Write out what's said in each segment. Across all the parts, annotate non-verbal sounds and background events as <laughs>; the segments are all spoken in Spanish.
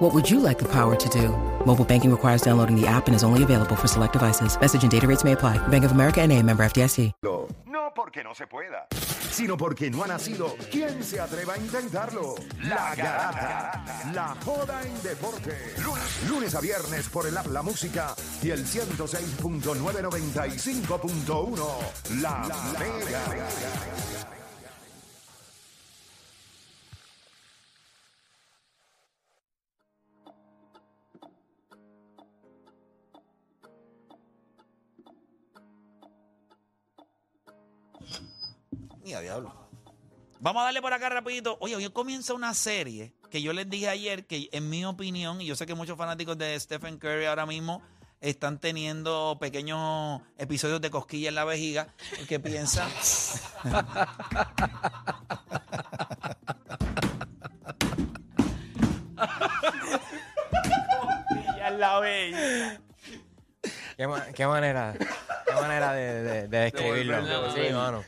What would you like the power to do? Mobile banking requires downloading the app and is only available for select devices. Message and data rates may apply. Bank of America and a member FDIC. No porque no se pueda, sino porque no ha nacido. ¿Quién se atreva a intentarlo? La Garata. La joda en deporte. Lunes, a viernes por el app La Música y el 106.995.1. La, Mega. Diablo. Vamos a darle por acá rapidito. Oye, hoy comienza una serie que yo les dije ayer que en mi opinión, y yo sé que muchos fanáticos de Stephen Curry ahora mismo están teniendo pequeños episodios de cosquilla en la vejiga, que piensan... en la vejiga. ¿Qué, ma- qué manera, qué manera de, de- de describirlo? sí, mano.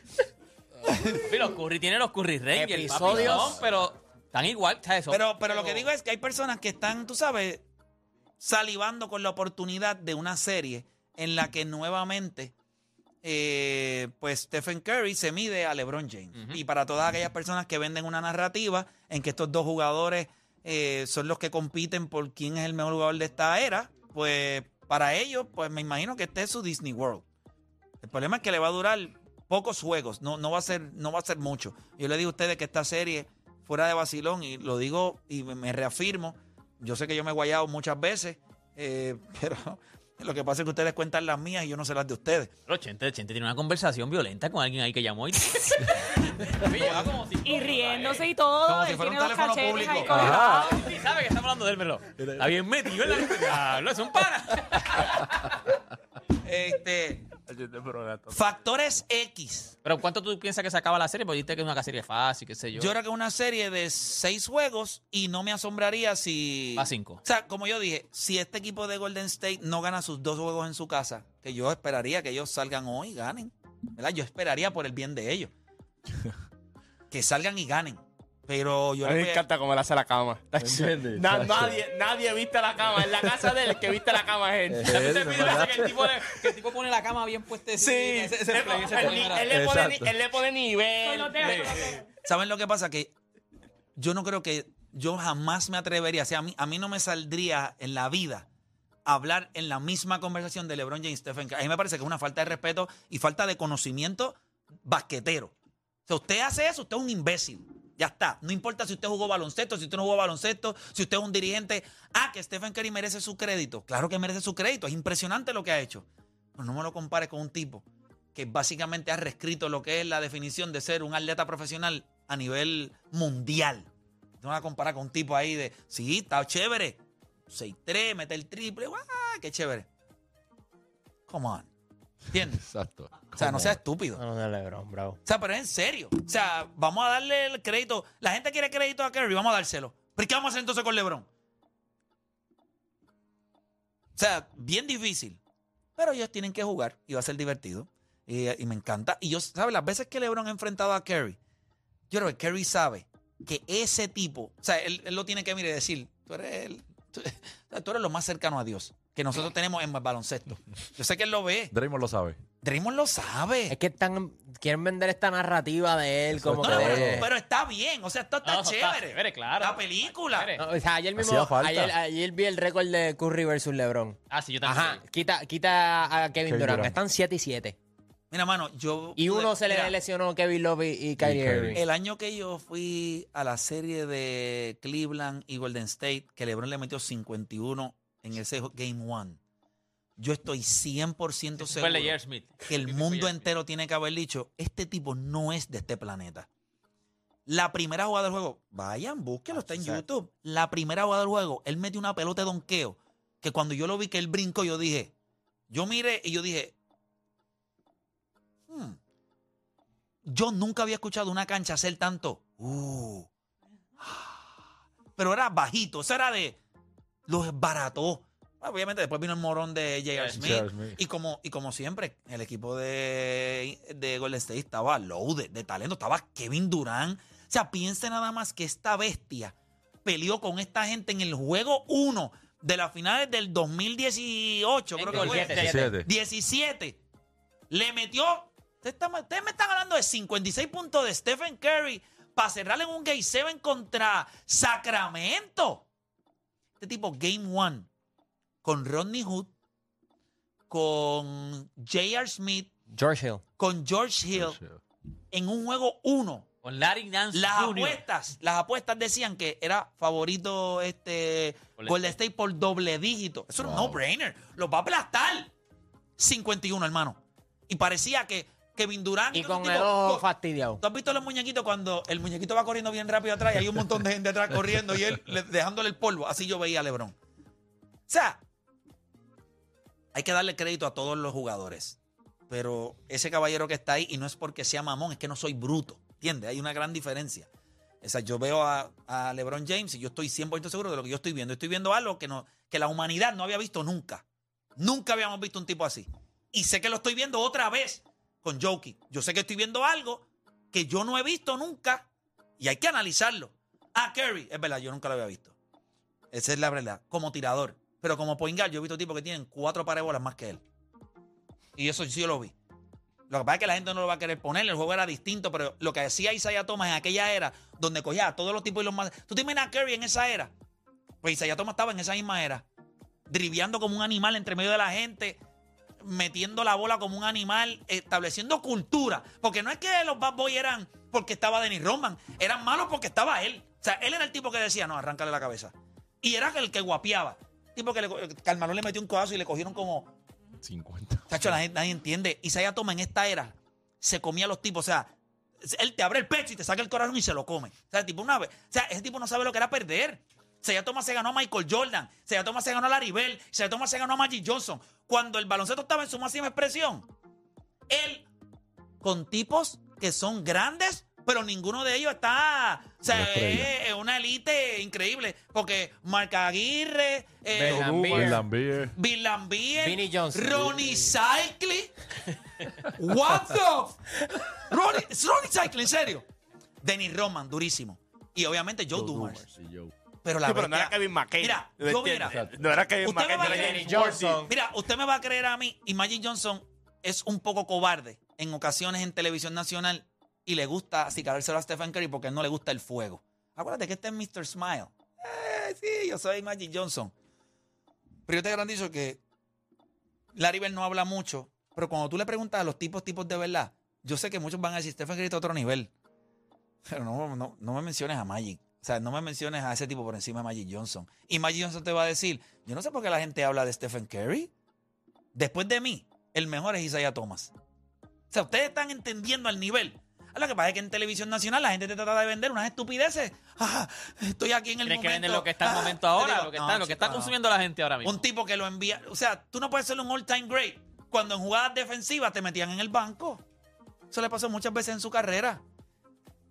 Sí, los Curry tienen los Curry Rangers, Episodios. papi, son, pero están igual, ¿sabes? Son- Pero, pero lo que digo es que hay personas que están, tú sabes, salivando con la oportunidad de una serie en la que nuevamente, eh, pues Stephen Curry se mide a LeBron James. Y para todas aquellas personas que venden una narrativa en que estos dos jugadores eh, son los que compiten por quién es el mejor jugador de esta era, pues para ellos, pues me imagino que este es su Disney World. El problema es que le va a durar pocos juegos, no, no, va, a ser, no va a ser mucho. Yo le digo a ustedes que esta serie, fuera de vacilón, y lo digo y me, reafirmo, yo sé que yo me he guayado muchas veces, eh, <laughs> pero lo que pasa es que ustedes cuentan las mías y yo no sé las de ustedes. Pero Chente, Chente tiene una conversación violenta con alguien ahí que llamó y... <laughs> Y riéndose y todo. Como si fuera un teléfono público. Sí, sabe que estamos hablando de él, pero está bien metido en la... <laughs> Diablo, es un pana. Este, factores X. Pero ¿cuánto tú piensas que se acaba la serie? Porque dijiste que es una serie fácil, qué sé yo. Yo creo que es una serie de seis juegos y no me asombraría si... A cinco. O sea, como yo dije, si este equipo de Golden State no gana sus dos juegos en su casa, que yo esperaría que ellos salgan hoy y ganen. ¿Verdad? Yo esperaría por el bien de ellos. <laughs> que salgan y ganen. Pero yo A mí me encanta cómo él hace la cama. Na- nadie, nadie viste la cama. En la casa de él, el que viste la cama es él. ¿Ya viste el video ese que el tipo, le- que el tipo pone la cama bien puesta? Sí, ese, ese él, play, ese él- play era- él le pone, ni- él le pone nivel. Con los dedos, con los dedos. ¿Saben lo que pasa? Que yo no creo que yo jamás me atrevería, o sea, a mí, a mí no me saldría en la vida hablar en la misma conversación de LeBron James Stephen Curry. A mí me parece que es una falta de respeto y falta de conocimiento basquetero. O sea, usted hace eso, usted es un imbécil. Ya está. No importa si usted jugó baloncesto, si usted no jugó baloncesto, si usted es un dirigente. Ah, que Stephen Curry merece su crédito. Claro que merece su crédito. Es impresionante lo que ha hecho. Pero no me lo compare con un tipo que básicamente ha reescrito lo que es la definición de ser un atleta profesional a nivel mundial. No vas a comparar con un tipo ahí de, sí, está chévere. 6-3, mete el triple, ¡guau! ¡Qué chévere! Come on. ¿Entiendes? Exacto. O sea, no sea estúpido. No, no, de LeBron, bravo. O sea, pero es en serio. O sea, vamos a darle el crédito. La gente quiere crédito a Curry, vamos a dárselo. ¿Pero qué vamos a hacer entonces con LeBron? O sea, bien difícil. Pero ellos tienen que jugar y va a ser divertido. Y, y me encanta. Y yo, ¿sabes? Las veces que LeBron ha enfrentado a Curry, yo creo que Curry sabe que ese tipo, o sea, él, él lo tiene que mirar y decir, tú eres, el- tú, <laughs> tú eres lo más cercano a Dios que nosotros tenemos en baloncesto. Yo sé que él lo ve. Draymond lo sabe. Draymond lo sabe. Es que están, quieren vender esta narrativa de él como No, que... no, pero, de- pero está bien. O sea, esto está No, está chévere. chévere, claro. La película. O sea, ayer mismo, ayer, ayer vi el récord de Curry versus LeBron. Ah, sí, yo también. Ajá, quita, quita a Kevin Kevin Durant. Durant. Están 7 y 7. Mira, mano, yo. Y uno se le Mira, lesionó Kevin Love y, y Kyrie Kyrie. Irving. El año que yo fui a la serie de Cleveland y Golden State, que LeBron le metió 51 en ese Game One, yo estoy 100% Fue seguro el de J.R. Smith. que el mundo entero tiene que haber dicho: este tipo no es de este planeta. La primera jugada del juego, vayan, búsquelo, está en YouTube. La primera jugada del juego, él metió una pelota de donqueo que cuando yo lo vi que él brincó, yo dije, yo miré y yo dije, hmm, yo nunca había escuchado una cancha hacer tanto. Uh, pero era bajito, eso era de los baratos. Obviamente después vino el morón de J.R. Smith. Y como, y como siempre, el equipo de, de Golden State estaba loaded de talento. Estaba Kevin Durant. O sea, piense nada más que esta bestia peleó con esta gente en el juego 1 de las finales del 2018, creo que fue. 17. 17. 17. Le metió. Ustedes están- ustedes me están hablando de 56 puntos de Stephen Curry para cerrarle en un Game 7 contra Sacramento. Este tipo, Game 1, con Rodney Hood, con J.R. Smith, George Hill. con George Hill, en un juego 1. Con Larry Nance Las Jr. apuestas, las apuestas decían que era favorito este Golden State por doble dígito. Eso era un no-brainer. Los va a aplastar. 51, hermano. Y parecía que Kevin Durant. Y con el ojo fastidiado. ¿Tú has visto los muñequitos cuando el muñequito va corriendo bien rápido atrás y hay un montón de gente atrás corriendo y él le- dejándole el polvo? Así yo veía a LeBron. O sea, hay que darle crédito a todos los jugadores. Pero ese caballero que está ahí, y no es porque sea mamón, es que no soy bruto. ¿Entiendes? Hay una gran diferencia. O sea, yo veo a, a LeBron James y yo estoy 100% seguro de lo que yo estoy viendo. Estoy viendo algo que, no, que la humanidad no había visto nunca. Nunca habíamos visto un tipo así. Y sé que lo estoy viendo otra vez con Jokic. Yo sé que estoy viendo algo que yo no he visto nunca y hay que analizarlo. Ah, Curry, es verdad, yo nunca lo había visto. Esa es la verdad, como tirador. Pero como point guard, yo he visto tipos que tienen cuatro pares de bolas más que él. Y eso sí yo lo vi. Lo que pasa es que la gente no lo va a querer poner, el juego era distinto, pero lo que hacía Isaiah Thomas en aquella era, donde cogía a todos los tipos y los más... ¿Tú te imaginas a Curry en esa era? Pues Isaiah Thomas estaba en esa misma era, driviando como un animal entre medio de la gente, metiendo la bola como un animal, estableciendo cultura. Porque no es que los Bad Boys eran porque estaba Dennis Rodman, eran malos porque estaba él. O sea, él era el tipo que decía, no, arráncale la cabeza. Y era el que guapiaba. Tipo que le, Carmalón le metió un codazo y le cogieron como 50. Chacho, la gente, nadie entiende. Isaiah Thomas en esta era se comía a los tipos. O sea, él te abre el pecho y te saca el corazón y se lo come. O sea, el tipo una vez. O sea, ese tipo no sabe lo que era perder. Isaiah Thomas se ganó a Michael Jordan. Isaiah Thomas se ganó a Larry Bell. Isaiah Thomas se ganó a Magic Johnson. Cuando el baloncesto estaba en su máxima expresión, él con tipos que son grandes, pero ninguno de ellos está. O sea, es, es una élite increíble. Porque Marca Aguirre, eh. Bill Lambier. Ronnie Cycling. <laughs> What the? Ronnie, Ronnie Cycling, en serio. Dennis Roman, durísimo. Y obviamente Joe Dumars. Pero la Sí, pero no era Kevin McKay. Mira, ¿Me yo mira, No era Kevin McKay, era James Johnson. Mira, usted me va a creer a mí y Magic Johnson es un poco cobarde en ocasiones en televisión nacional y le gusta acicalárselo a Stephen Curry porque no le gusta el fuego. Acuérdate que este es Mr. Smile. Eh, sí, yo soy Magic Johnson. Pero yo te garantizo que Larry Bird no habla mucho, pero cuando tú le preguntas a los tipos, tipos de verdad, yo sé que muchos van a decir Stephen Curry está a otro nivel. Pero no, no, no me menciones a Magic. O sea, no me menciones a ese tipo por encima de Magic Johnson. Y Magic Johnson te va a decir, yo no sé por qué la gente habla de Stephen Curry. Después de mí, el mejor es Isaiah Thomas. O sea, ustedes están entendiendo al nivel. Ah, Lo que pasa es que en televisión nacional la gente te trata de vender unas estupideces. Ah, estoy aquí en el Tienes que momento. vender lo que está en el Ah, momento ahora, digo, lo que no, está, lo que está consumiendo la gente ahora mismo. Un tipo que lo envía. O sea, tú no puedes ser un all-time great cuando en jugadas defensivas te metían en el banco. Eso le pasó muchas veces en su carrera.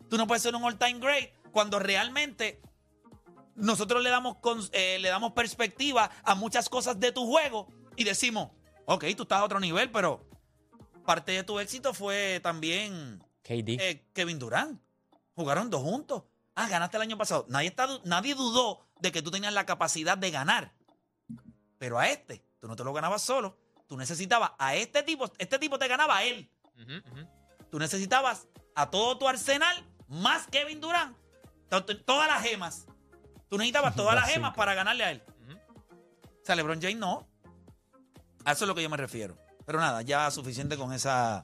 Tú no puedes ser un all-time great cuando realmente nosotros le damos, con- eh, le damos perspectiva a muchas cosas de tu juego y decimos, ok, tú estás a otro nivel, pero parte de tu éxito fue también KD. eh, Kevin Durant. Jugaron dos juntos. Ah, ganaste el año pasado. Nadie, está, nadie dudó de que tú tenías la capacidad de ganar. Pero a este, tú no te lo ganabas solo. Tú necesitabas a este tipo, este tipo te ganaba a él. Tú necesitabas a todo tu arsenal más Kevin Durant. To- to- Todas las gemas. Tú necesitabas todas las gemas para ganarle a él. O sea, LeBron James no. A eso es lo que yo me refiero. Pero nada, ya suficiente con esa.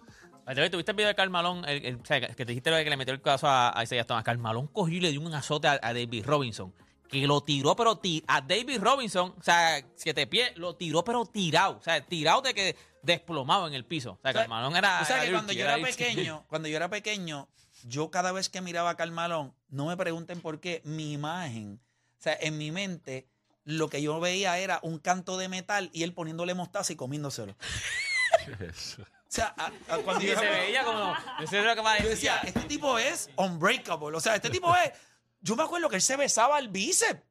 ¿Tuviste el video de Carmalón? El, que te dijiste lo de que le metió el caso a, a Isaiah Thomas. Carmalón cogió y le dio un azote a, a David Robinson. Que lo tiró, pero ti- a David Robinson, o sea, siete pies, lo tiró, pero tirado. O sea, tirado de que desplomado en el piso. O sea, Carmalón era. O sea, que <laughs> cuando yo era pequeño, cuando yo era pequeño, yo cada vez que miraba a Carmalón, no me pregunten por qué, mi imagen, o sea, en mi mente, lo que yo veía era un canto de metal y él poniéndole mostaza y comiéndoselo. ¿Qué es eso? sea, a- a- cuando Y yo, se veía como. <laughs> Eso es lo que más yo decía, este tipo es unbreakable. O sea, este tipo es. Yo me acuerdo que él se besaba el bíceps.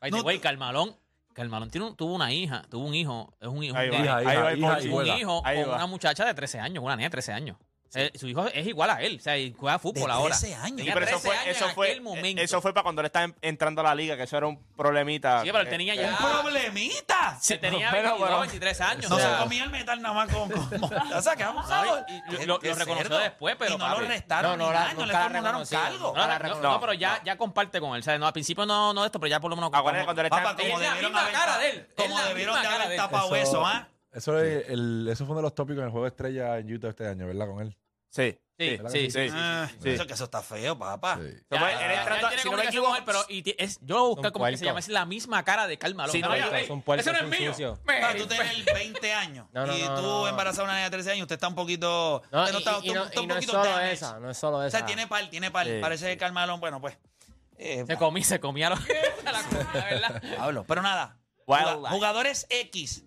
Ay, No- güey, Carmalón. Carmalón tiene un- tuvo una hija, tuvo un hijo. Es un hijo. Ahí va, Hija, ahí va y un hijo Ahí con una muchacha de 13 años, una niña de 13 años. Eh, su hijo es igual a él, o sea, y juega fútbol De ahora. 13 años. Tenía pero eso 13 fue, años eso fue, momento. eso fue para cuando él estaba en- entrando a la liga, que eso era un problemita. Sí, pero él Eh, tenía eh, ya. Un problemita. Se tenía Bueno, 22, bueno. 23 años. No o se sea, comía el metal nada más con. con <laughs> o sea, que abusador. No, y- y lo- lo reconoció después, pero, Y no papi. lo restaron. No, no ni la- no le formularon cargo. No, no, pero ya, ya comparte con él. ¿sabes? No, al principio no, no esto, pero ya por lo menos. Acuérdate cuando él estaba como debieron haber cara de él, Como debieron de haber tapado Eso- ¿ah? Eso, es el, eso fue uno de los tópicos en el juego estrella en Utah este año, ¿verdad? Con él. Sí, Sí, ¿verdad sí, que sí. sí. Ah, sí. Eso que eso está feo, papá. Sí. Ya, Como él- ya, él ya, entrando- él tiene si no me comunicación con él, equivoco, pero y ti- es, yo lo busqué Son como que se puercos. llama, es la misma cara de Karl Malone. Sí, no, Son puercos, es son mío. sucios. Me- Para tú tener 20 años No, no, y no, tú no, a una niña de 13 años, usted está un poquito. No, usted no y, está, y- y no, está un y no es poquito solo damaged. esa, no es solo O esa. sea, tiene par, tiene par. Sí, Parece sí. que Carmalón, bueno, pues. eh, Se comí, se comía la, <laughs> <laughs> la comida, ¿verdad? Hablo. Pero nada. Juga- jugadores X.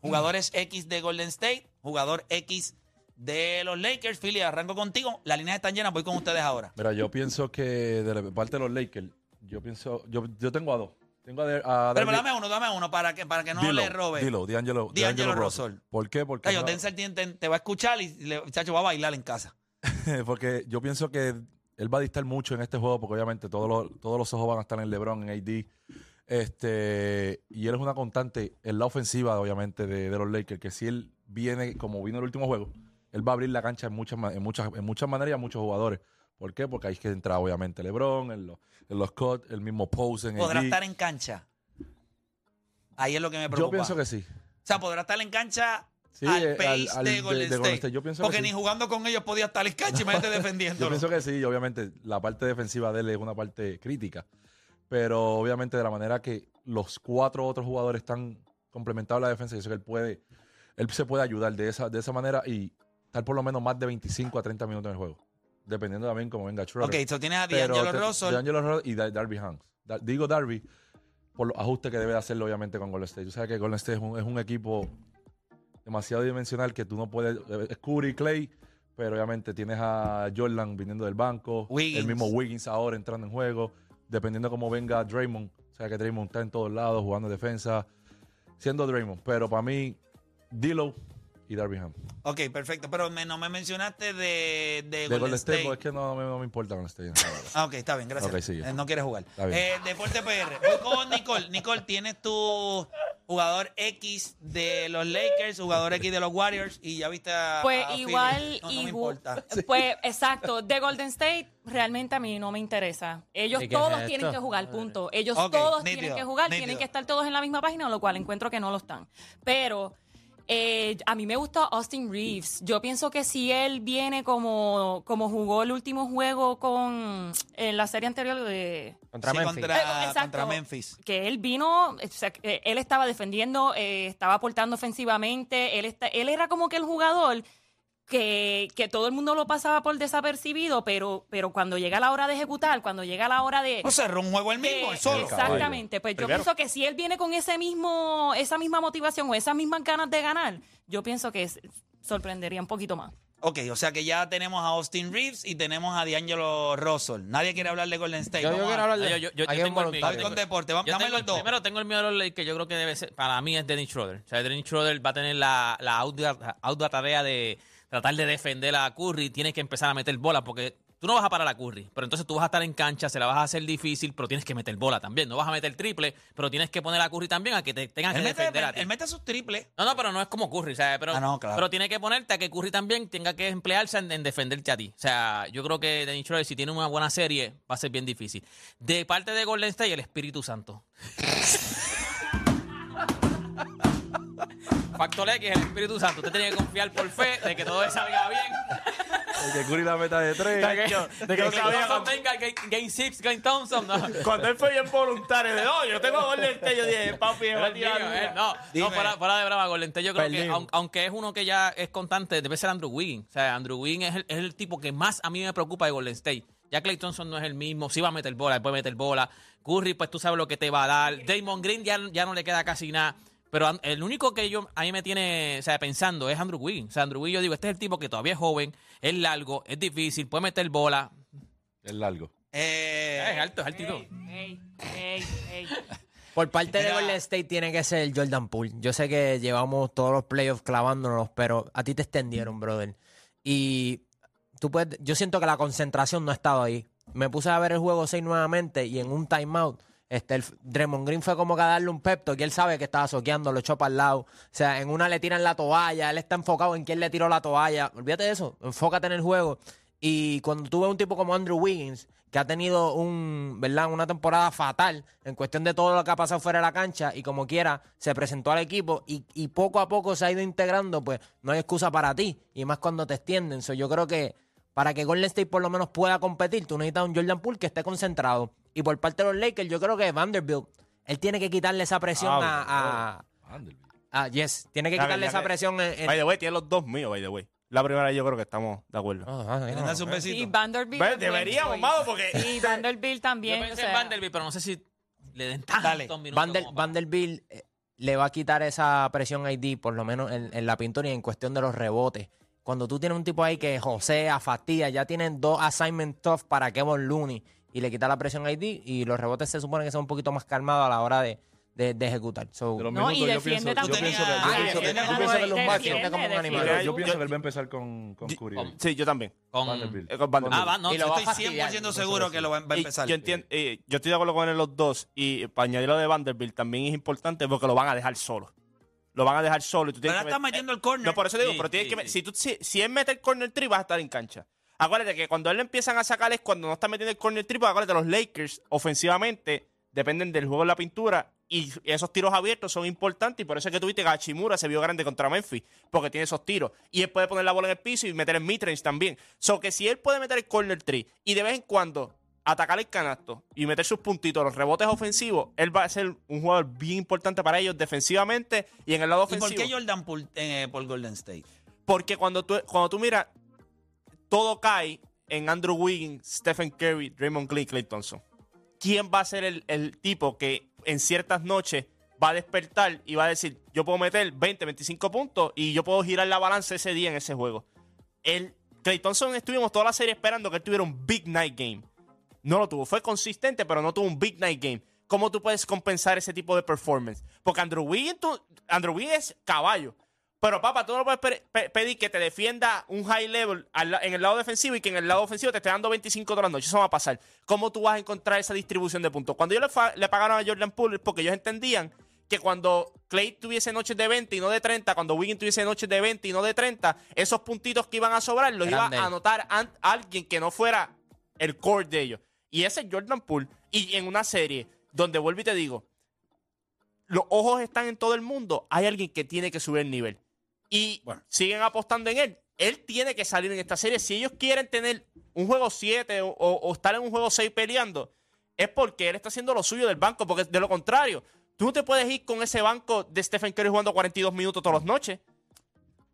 Jugadores X de Golden State. Jugador X de los Lakers. Philly, arranco contigo. Las líneas están llenas. Voy con ustedes ahora. Mira, yo pienso que de la parte de los Lakers, yo pienso, yo, yo tengo a dos. Tengo a, de- a Pero, David- dame uno, dame uno para que, para que no Dilo, le robe. Dilo, D'Angelo, D'Angelo D'Angelo Russell. Russell. ¿Por qué? Porque, Cayo, Denzel te, te- te va a escuchar y le, chacho, va a bailar en casa. <laughs> porque yo pienso que él va a distar mucho en este juego, porque obviamente todos los, todos los ojos van a estar en LeBron, en AD. Este, y él es una constante en la ofensiva, obviamente, de, de los Lakers, que si él viene como vino el último juego, él va a abrir la cancha en muchas, en muchas, en muchas maneras y a muchos jugadores. ¿Por qué? Porque ahí es que entra, obviamente, LeBron, en los, en los Scott, el mismo Pose en ¿Podrá estar en cancha? Ahí es lo que me Yo preocupa. pienso que sí. O sea, podrá estar en cancha Sí, al eh, pace al- al de, de- Golden de State. Golden State. Yo pienso que Porque sí. ni jugando con ellos podía estar en cancha, imagínate <laughs> Yo defendiéndolo. pienso que sí, obviamente la parte defensiva de él es una parte crítica, pero obviamente de la manera que los cuatro otros jugadores están complementados a la defensa, yo sé que él puede, él se puede ayudar de esa, de esa manera y estar por lo menos más de 25 a 30 minutos en el juego, dependiendo también cómo venga Schroeder. ok, eso tienes a D'Angelo Russell. D'Angelo Russell y Dar- Darby Hanks. Da- digo Darby por los ajustes que debe de hacerlo obviamente con Golden State. Tú sabes que Golden State es un, es un equipo demasiado dimensional que tú no puedes... eh, Es Curry Clay, pero obviamente tienes a Jordan viniendo del banco. Wiggins. El mismo Wiggins ahora entrando en juego. Dependiendo cómo venga Draymond. O sea que Draymond está en todos lados jugando defensa. Siendo Draymond. Pero para mí, D'Lo y Darby Hanks. Ok, perfecto. Pero me- no me mencionaste de, de, De Golden State, State. pues es que no, me- no me importa Golden State. Ah, <laughs> ok, está bien, gracias. Ok, sigue. Eh, no quieres jugar. Está bien. Eh, Deporte PR. Voy con Nicole. Nicole, tienes tu jugador X de los Lakers, jugador X de los Warriors y ya viste a. Pues a Philly. igual, No, no me igu- importa. <laughs> pues exacto, de Golden State realmente a mí no me interesa. Ellos ¿Y qué es todos esto? tienen que jugar, punto. Ellos Ok, todos nítido, tienen que jugar, nítido. tienen que estar todos en la misma página, lo cual encuentro que no lo están. Pero eh, a mí me gusta Austin Reeves. Yo pienso que si él viene como, como jugó el último juego con en la serie anterior de Contra Sí, Memphis. contra, Eh, exacto. contra Memphis. que él vino, o sea, que él estaba defendiendo, eh, estaba aportando ofensivamente, él, está, él era como que el jugador que, que todo el mundo lo pasaba por desapercibido, pero, pero cuando llega la hora de ejecutar, cuando llega la hora de... O sea, era un juego el mismo, de- el solo. Exactamente, pues yo pienso que si él viene con ese mismo, esa misma motivación o esas mismas ganas de ganar, yo pienso que es- sorprendería un poquito más. Ok, o sea que ya tenemos a Austin Reeves y tenemos a D'Angelo Russell. Nadie quiere hablar de Golden State. Yo, quiero hablar de. Yo- yo- yo tengo el mío, Voy con deporte. Vamos, dame los dos. Primero tengo el miedo de los Lakers, que yo creo que debe ser, para mí es Dennis Schroeder. O sea, Dennis Schroeder va a tener la, la ardua tarea de tratar de defender a Curry, tiene que empezar a meter bola, porque tú no vas a parar a Curry, pero entonces tú vas a estar en cancha, se la vas a hacer difícil, pero tienes que meter bola también. No vas a meter triple, pero tienes que poner a Curry también a que te tengas que Él mete, defender a ti. él mete sus triples. No, no, pero no es como Curry, ¿sabes? Pero, Ah, no, claro. pero tiene que ponerte a que Curry también tenga que emplearse en, en defenderte a ti. O sea, yo creo que Dennis Schroeder, si tiene una buena serie, va a ser bien difícil. De parte de Golden State, el Espíritu Santo. <laughs> Factor X, el Espíritu Santo. Usted tiene que confiar por fe de que todo salga bien. El que Curry la meta de tres. De que, Yo- de que yo Klay sabía Thompson cuando- venga, Game- Game 6, Game Thompson. No. Cuando él fue bien voluntario, de no, yo tengo Golden State, yo dije, papi, a tirar eh, una". no, Dime. no fuera, fuera de brava, Golden State, yo creo que, aun- aunque es uno que ya es constante, debe ser Andrew Wiggins. O sea, Andrew Wiggins es el, es el tipo que más a mí me preocupa de Golden State. Ya Clay Thompson no es el mismo, sí va a meter bola, él puede meter bola. Curry, pues tú sabes lo que te va a dar. Damon Green ya, ya no le queda casi nada. Pero el único que yo a mí me tiene, o sea, pensando es Andrew Wiggins. O sea, Andrew Wiggins, yo digo, este es el tipo que todavía es joven, es largo, es difícil, puede meter bola. Es largo. Eh, Es alto, es altito. Ey, ey, ey. <laughs> Por parte de. Golden State tiene que ser Jordan Poole. Yo sé que llevamos todos los playoffs clavándonos, pero a ti te extendieron, brother. Y tú puedes, yo siento que la concentración no ha estado ahí. Me puse a ver el juego 6 nuevamente y en un timeout, este, el, Draymond Green fue como que a darle un pepto, que él sabe que estaba soqueando, lo echó para el lado. O sea, en una le tiran la toalla, él está enfocado en quién le tiró la toalla. Olvídate de eso, enfócate en el juego. Y cuando tú ves un tipo como Andrew Wiggins, que ha tenido un, ¿verdad? una temporada fatal en cuestión de todo lo que ha pasado fuera de la cancha y como quiera se presentó al equipo y, y poco a poco se ha ido integrando, pues no hay excusa para ti y más cuando te extienden. So, yo creo que para que Golden State por lo menos pueda competir, tú necesitas un Jordan Poole que esté concentrado. Y por parte de los Lakers, yo creo que Vanderbilt, él tiene que quitarle esa presión Ah, a, a, Vanderbilt. a- Yes, tiene que quitarle esa que- presión en... en- By the way, tiene los dos míos, by the way. La primera yo creo que estamos de acuerdo. Ah, ah, ¿quieren no, darse un besito? Y Vanderbilt. Ve, es buen Deberíamos, porque... Y Vanderbilt Yo también. pensé o sea, en Vanderbilt, pero no sé si le den tantos Dale. minutos. Vander- Vanderbilt eh, le va a quitar esa presión a ID, por lo menos en, en la pintura y en cuestión de los rebotes. Cuando tú tienes un tipo ahí que josea, fastidia, ya tienen dos assignment tough para Kevin Looney y le quita la presión a ID y los rebotes se supone que son un poquito más calmados a la hora de, de- de ejecutar. So, De los No, y yo defiende pienso, yo también. pienso que, yo Ah, pienso que, defiende yo pienso que los como- machos. defiende, como un animal. defiende. Yo, pienso que él va a empezar con, con Curry. ahí. Sí, yo también. Con- Vanderbilt. Eh, con Vanderbilt. Ah, va, no, Y lo Yo estoy fastidiar, 100% entonces seguro que lo va, a Y empezar. yo, entiendo, eh, yo estoy de acuerdo con él los dos. Y para añadir lo de Vanderbilt también es importante porque lo van a dejar solo. Lo van a dejar solo. Y tú tienes ahora que está met- metiendo el corner. No, por eso digo, Sí, pero tienes sí, que met- si, tú, si, si él mete el corner tree, vas a estar en cancha. Acuérdate que cuando él le empiezan a sacar es cuando no está metiendo el corner tree, acuérdate, los Lakers ofensivamente dependen del juego de la pintura y esos tiros abiertos son importantes y por eso es que tuviste que Hachimura se vio grande contra Memphis, porque tiene esos tiros. Y él puede poner la bola en el piso y meter el midrange también. So que si él puede meter el corner tree y de vez en cuando atacar el canasto y meter sus puntitos, los rebotes ofensivos, él va a ser un jugador bien importante para ellos defensivamente y en el lado ¿Y ofensivo. por qué Jordan Poole eh, por Golden State? Porque cuando tú, cuando tú miras, todo cae en Andrew Wiggins, Stephen Curry, Draymond Green, Clay Thompson. ¿Quién va a ser el, el tipo que en ciertas noches va a despertar y va a decir, yo puedo meter 20, 25 puntos y yo puedo girar la balanza ese día en ese juego? El, Clay Thompson estuvimos toda la serie esperando que él tuviera un big night game. No lo tuvo. Fue consistente, pero no tuvo un big night game. ¿Cómo tú puedes compensar ese tipo de performance? Porque Andrew Wiggins, tú- Andrew Wiggins es caballo. Pero, papá, tú no puedes pe- pe- pedir que te defienda un high level en el lado defensivo y que en el lado ofensivo te esté dando 25 todas las noches. Eso va a pasar. ¿Cómo tú vas a encontrar esa distribución de puntos? Cuando ellos le, pagaron a Jordan Poole, porque ellos entendían que cuando Clay tuviese noches de 20 y no de 30, cuando Wiggins tuviese noches de 20 y no de 30, esos puntitos que iban a sobrar los iba a anotar an- alguien que no fuera el core de ellos. Y ese es Jordan Poole. Y en una serie donde vuelvo y te digo, los ojos están en todo el mundo, hay alguien que tiene que subir el nivel. Y Bueno. siguen apostando en él. Él tiene que salir en esta serie. Si ellos quieren tener un juego 7 o, o- o estar en un juego 6 peleando, es porque él está haciendo lo suyo del banco. Porque de lo contrario, tú no te puedes ir con ese banco de Stephen Curry jugando 42 minutos todas las noches.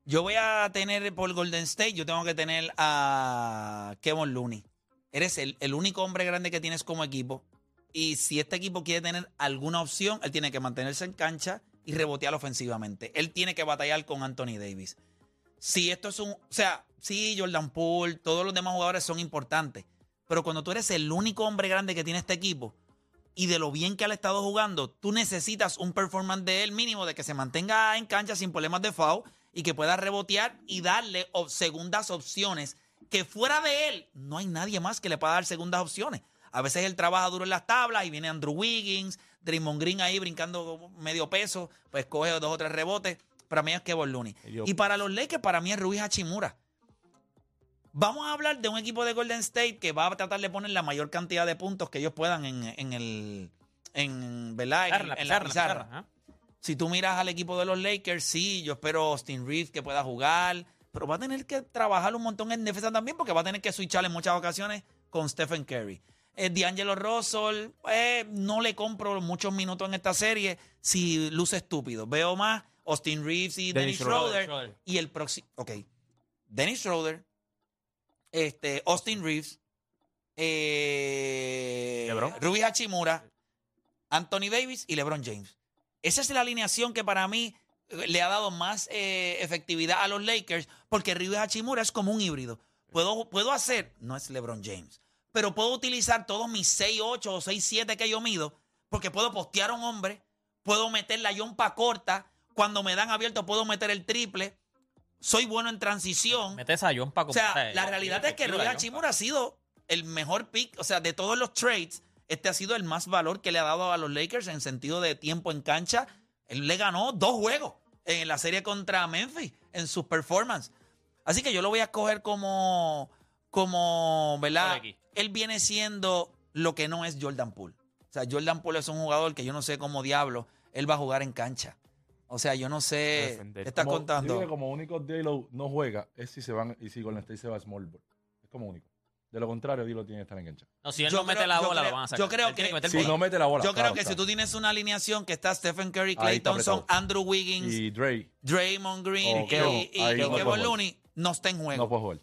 Yo voy a tener por Golden State, yo tengo que tener a Kevin Looney. Eres el, el único hombre grande que tienes como equipo. Y si este equipo quiere tener alguna opción, él tiene que mantenerse en cancha y rebotear ofensivamente. Él tiene que batallar con Anthony Davis. Si esto es un. O sea, sí, Jordan Poole, todos los demás jugadores son importantes. Pero cuando tú eres el único hombre grande que tiene este equipo y de lo bien que ha estado jugando, tú necesitas un performance de él mínimo de que se mantenga en cancha sin problemas de foul y que pueda rebotear y darle segundas opciones. Que fuera de él, no hay nadie más que le pueda dar segundas opciones. A veces él trabaja duro en las tablas y viene Andrew Wiggins, Draymond Green ahí brincando medio peso, pues coge dos o tres rebotes. Para mí es Kevin Looney. Y para los Lakers, para mí es Rubí Hachimura. Vamos a hablar de un equipo de Golden State que va a tratar de poner la mayor cantidad de puntos que ellos puedan en, en el. En, ¿verdad? En, Pizarra, en la pizarra, pizarra. pizarra, ajá. Si tú miras al equipo de los Lakers, sí, yo espero Austin Reeves que pueda jugar, pero va a tener que trabajar un montón en defensa también porque va a tener que switchar en muchas ocasiones con Stephen Curry. Eh, D'Angelo Russell, eh, no le compro muchos minutos en esta serie si luce estúpido. Veo más Austin Reeves y Dennis, Dennis Schroeder. Schroeder. Y el próximo. Ok. Dennis Schroeder, este, Austin Reeves, eh. Ruby Hachimura, Anthony Davis y LeBron James. Esa es la alineación que para mí le ha dado más eh, efectividad a los Lakers, porque Ryu Hachimura es como un híbrido. Puedo, puedo hacer, no es LeBron James, pero puedo utilizar todos mis 6'8 o 6'7 que yo mido, porque puedo postear a un hombre, puedo meter la yompa corta, cuando me dan abierto puedo meter el triple, soy bueno en transición. Metes a John para O sea, la realidad es que Rui Hachimura ha sido el mejor pick, o sea, de todos los trades, este ha sido el más valor que le ha dado a los Lakers en sentido de tiempo en cancha. Él le ganó dos juegos en la serie contra Memphis en sus performance. Así que yo lo voy a escoger como, como, ¿verdad? Él viene siendo lo que no es Jordan Poole. O sea, Jordan Poole es un jugador que yo no sé cómo diablo él va a jugar en cancha. O sea, yo no sé. Defender. ¿Qué estás Como- contando? digo que como único Dilo no juega es si se van y si Golden State se va a small ball. Es como único. De lo contrario, Dilo tiene que estar en cancha. No, si él Yo no mete creo- la yo bola, creo- lo van a sacar. yo creo Él tiene que- meter Si bola. no mete la bola. Yo claro creo que si tú tienes una alineación que está Stephen Curry, Ahí Clay está Thompson, apretado. Andrew Wiggins, Y Dre Draymond Green y, Kevin, y- ahí y no Kevin puede Looney no está en juego. no puede jugar.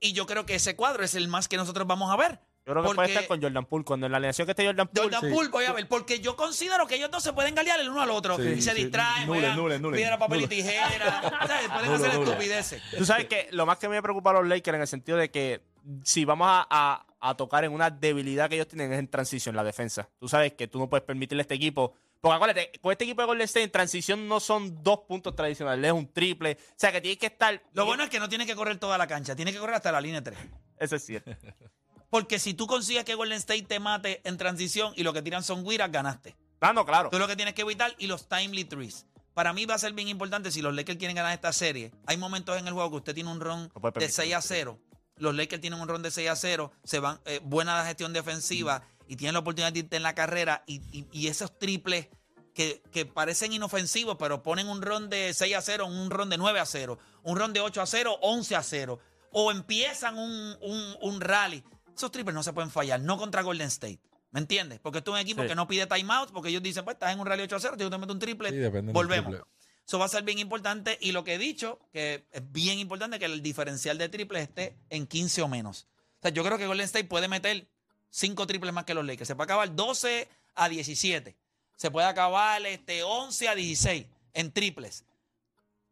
Y yo creo que ese cuadro es el más que nosotros vamos a ver. Yo creo que puede Porque estar con Jordan Poole. Cuando en la alineación que esté Jordan Poole, Jordan sí. Poole, voy a ver, porque yo considero que ellos dos se pueden galear el uno al otro. Sí, y se sí. distraen, Nulen, juegan nulen. piedra, papel y tijera. <laughs> ¿sabes? Pueden hacer estupideces. Tú sabes que lo más que me preocupa a los Lakers en el sentido de que si vamos a, a- a tocar en una debilidad que ellos tienen es en transición, la defensa. Tú sabes que tú no puedes permitirle a este equipo. Porque acuérdate, con este equipo de Golden State en transición no son dos puntos tradicionales, es un triple. O sea que tienes que estar. Lo bueno es que no tiene que correr toda la cancha, tiene que correr hasta la línea 3. Eso es cierto. <laughs> Porque si tú consigues que Golden State te mate en transición y lo que tiran son guiras, ganaste. Ah, no, claro. Tú lo que tienes que evitar y los timely threes. Para mí va a ser bien importante si los Lakers quieren ganar esta serie. Hay momentos en el juego que usted tiene un ron No de permitir 6 a 0. Los Lakers tienen un ron de 6 a 0. Se van, eh, buena gestión defensiva y tienen la oportunidad de irte en la carrera. Y, y- y esos triples que, que parecen inofensivos, pero ponen un ron de 6 a 0, un ron de 9 a 0, un ron de 8 a 0, 11 a 0. O empiezan un, un- un rally. Esos triples no se pueden fallar, no contra Golden State. ¿Me entiendes? Porque esto es un equipo Sí. que no pide timeout, porque ellos dicen, pues estás en un rally 8 a 0, yo te meto un triple, Sí, volvemos. triple. Eso va a ser bien importante. Y lo que he dicho, que es bien importante que el diferencial de triples esté en 15 o menos. O sea, yo creo que Golden State puede meter 5 triples más que los Lakers. Se puede acabar 12 a 17. Se puede acabar este, 11 a 16 en triples.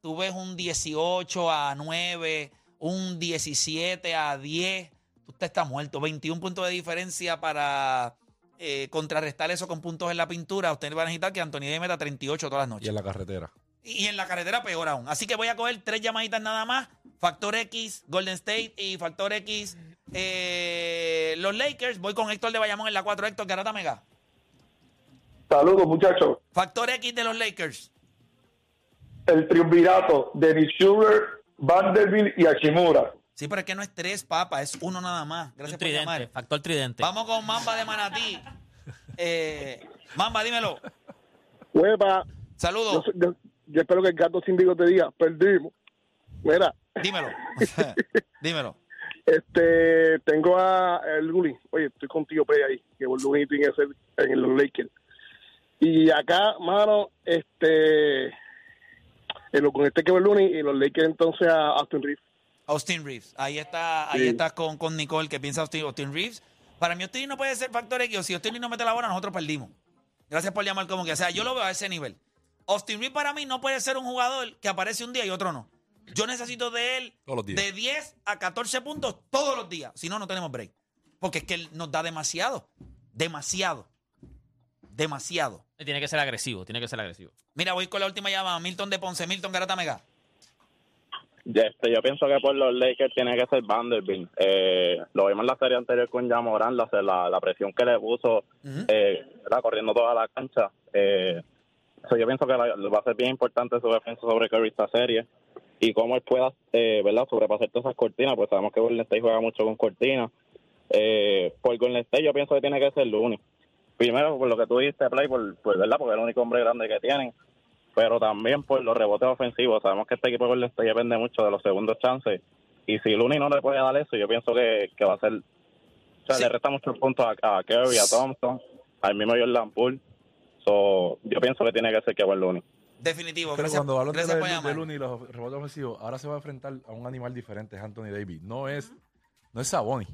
Tú ves un 18 a 9, un 17 a 10. Usted está muerto. 21 puntos de diferencia para eh, contrarrestar eso con puntos en la pintura. Usted va a necesitar que Anthony Davis meta 38 todas las noches. Y en la carretera. Y en la carretera peor aún. Así que voy a coger tres llamaditas nada más. Factor X, Golden State y Factor X, eh, los Lakers. Voy con Héctor de Bayamón en la 4. Héctor Garata Mega. Saludos, muchachos. Factor X de los Lakers. El triunvirato de Sugar, Vanderbilt y Hachimura. Sí, pero es que no es tres, papá, es uno nada más. Un Gracias por tridente, llamar. factor tridente. Vamos con Mamba de Manatí. Eh, Mamba, dímelo. Hueva, yo, Saludos. yo- yo espero que el gato sin bigote te diga, perdimos. Mira, Dímelo. <laughs> dímelo. este, tengo a el Luli. Oye, estoy contigo, Play, ahí, que el Luli tiene que ser en los Lakers. Y acá, mano, este, en lo, con este que Luni y los Lakers entonces a Austin Reeves. Austin Reeves. Ahí está, ahí Sí. estás con, con Nicole que piensa Austin, Austin Reeves. Para mí Austin no puede ser factor X. O si Austin no mete la bola, nosotros perdimos. Gracias por llamar como que. O sea, yo lo veo a ese nivel. Austin Reeves para mí no puede ser un jugador que aparece un día y otro no. Yo necesito de él de 10 a 14 puntos todos los días. Si no, no tenemos break. Porque es que él nos da demasiado. Demasiado. Demasiado. Tiene que ser agresivo, tiene que ser agresivo. Mira, voy con la última llamada. Milton de Ponce. Milton Garata Mega. Este, yo pienso que por los Lakers tiene que ser Vanderbilt. Eh, lo vimos en la serie anterior con Jamoran, la, la, la presión que le puso, Ujú. eh, ¿verdad? corriendo toda la cancha. Eh, so yo pienso que la- va a ser bien importante su defensa sobre Curry esta serie y cómo él pueda eh, ¿verdad? sobrepasar todas esas cortinas, pues sabemos que Golden State juega mucho con cortinas. Eh, por Golden State yo pienso que tiene que ser Looney. Primero, por lo que tú dijiste, Play, por, por, ¿verdad? porque es el único hombre grande que tienen pero también por los rebotes ofensivos. Sabemos que este equipo de depende mucho de los segundos chances. Y si Looney no le puede dar eso, yo pienso que, que va a ser. O sea, Sí. le resta muchos puntos a, a Curry, a Thompson, al mismo Jordan Poole. So, yo pienso que tiene que ser Kevin Looney. Definitivo. Pero Gracias, cuando hablan de, gracias por de, llamar. de Looney y los rebotes ofensivos, ahora se va a enfrentar a un animal diferente, es Anthony Davis. No es, no es Saboni.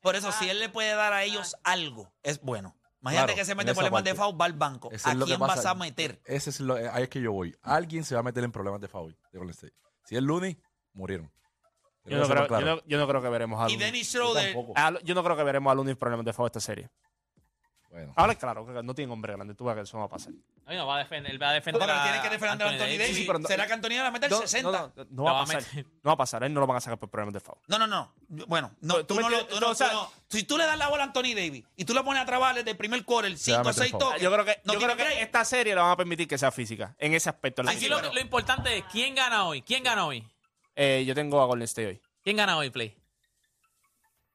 Por eso, si él le puede dar a ellos algo, es bueno. Imagínate Claro, que se en mete esa problemas de foul, va al banco. Ese ¿A quién vas a meter? Ese es lo, eh, ahí es que yo voy. Alguien se va a meter en problemas de foul de Golden State. Si es Looney, murieron. Yo no, creo, yo, no, yo no creo que veremos a Y Looney. Dennis Schroeder. Yo no creo que veremos a Looney en problemas de foul esta serie. Bueno. Ahora, claro, que no tiene hombre grande. Tú vas a que eso no va a pasar. Ay, no, va a defender, él va a defender Pero a tiene que defender a Anthony Davis. Sí, pero no- ¿Será que Anthony va a meter No, 60? no, no, no Lo va va a pasar. meter. No va a pasar. A él no lo van a sacar por problemas de foul. No, no, no. Bueno, no, Tú- tú, tú no, me lo- tú o sea- tú no- Si tú le das la bola a Anthony Davis y tú lo pones a trabajar desde el primer quarter, Se va a 5 o meter 6 foul. toques. Yo creo que, no yo tiene creo que break. esta serie le van a permitir que sea física. En ese aspecto. la Aquí sí, lo, pero- lo importante es quién gana hoy. ¿Quién gana hoy? Eh, yo tengo a Golden State hoy. ¿Quién gana hoy, Play?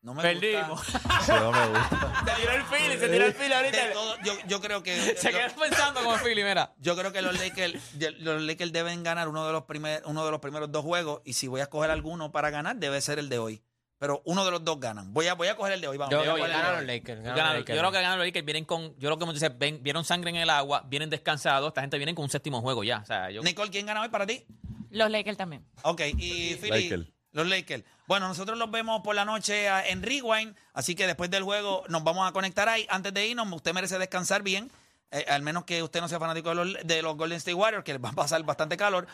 No me Perdimos. gusta. <laughs> Sí, no me gusta. Se tiró el fili, se tiró el De ahorita. todo, yo, yo creo que Se quedó pensando como Philly, mira. yo creo que los Lakers, los Lakers deben ganar uno de los primer, uno de los primeros dos juegos y si voy a escoger alguno para ganar debe ser el de hoy. Pero uno de los dos ganan. Voy a voy a coger el de hoy, vamos. Yo, voy a yo, los Lakers. ganan Ganan- los yo creo que ganan los Lakers. Vienen con, yo creo que como dices, ven, vieron sangre en el agua, vienen descansados. Esta gente viene con un séptimo juego ya. O sea, yo, Nicole, ¿quién gana hoy para ti? Los Lakers también. Ok, y Philly, Lakers. Los Lakers. Bueno, nosotros los vemos por la noche ah, en Rewind, así que después del juego nos vamos a conectar ahí. Antes de irnos, usted merece descansar bien, eh, al menos que usted no sea fanático de los, de los Golden State Warriors, que les va a pasar bastante calor.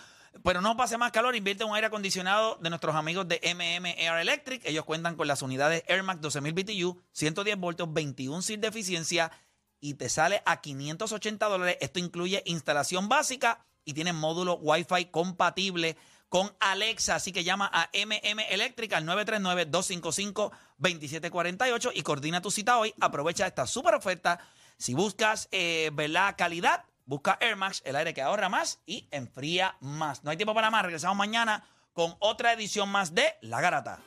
Pero no pase más calor, invierte en un aire acondicionado de nuestros amigos de MM Air Electric. Ellos cuentan con las unidades Air Max 12000 BTU, 110 voltios, 21 sin de eficiencia y te sale a 580 dólares. Esto incluye instalación básica y tiene módulo Wi-Fi compatible con Alexa. Así que llama a MM Electric al 939-255-2748 y coordina tu cita hoy. Aprovecha esta super oferta. Si buscas eh, calidad, busca Air Max, el aire que ahorra más y enfría más. No hay tiempo para más. Regresamos mañana con otra edición más de La Garata.